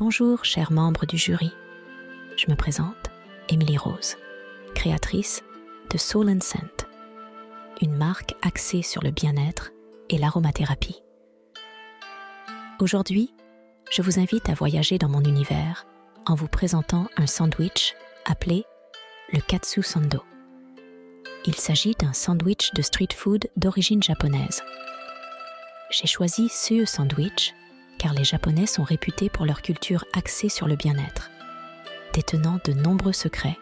Bonjour, chers membres du jury. Je me présente, Emily Rose, créatrice de Soul and Scent, une marque axée sur le bien-être et l'aromathérapie. Aujourd'hui, je vous invite à voyager dans mon univers en vous présentant un sandwich appelé le Katsu Sando. Il s'agit d'un sandwich de street food d'origine japonaise. J'ai choisi ce sandwich car les Japonais sont réputés pour leur culture axée sur le bien-être, détenant de nombreux secrets,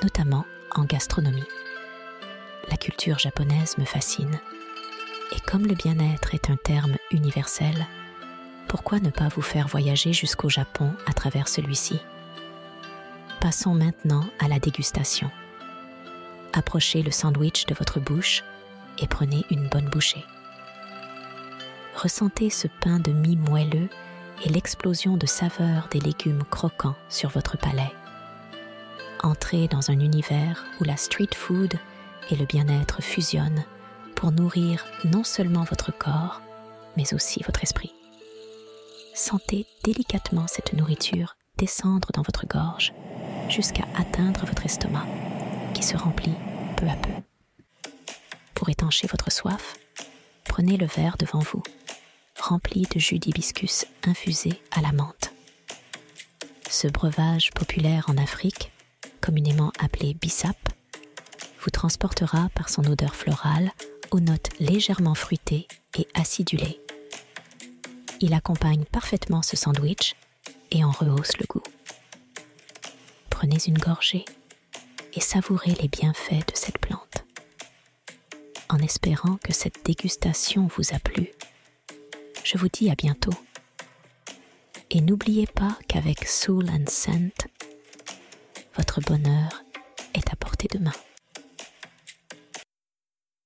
notamment en gastronomie. La culture japonaise me fascine, et comme le bien-être est un terme universel, pourquoi ne pas vous faire voyager jusqu'au Japon à travers celui-ci? Passons maintenant à la dégustation. Approchez le sandwich de votre bouche et prenez une bonne bouchée ressentez ce pain de mie moelleux et l'explosion de saveurs des légumes croquants sur votre palais. Entrez dans un univers où la street food et le bien-être fusionnent pour nourrir non seulement votre corps, mais aussi votre esprit. Sentez délicatement cette nourriture descendre dans votre gorge jusqu'à atteindre votre estomac, qui se remplit peu à peu. Pour étancher votre soif, prenez le verre devant vous rempli de jus d'hibiscus infusé à la menthe. Ce breuvage populaire en Afrique, communément appelé bissap, vous transportera par son odeur florale aux notes légèrement fruitées et acidulées. Il accompagne parfaitement ce sandwich et en rehausse le goût. Prenez une gorgée et savourez les bienfaits de cette plante. En espérant que cette dégustation vous a plu, je vous dis à bientôt. Et n'oubliez pas qu'avec Soul and Scent, votre bonheur est à portée de main.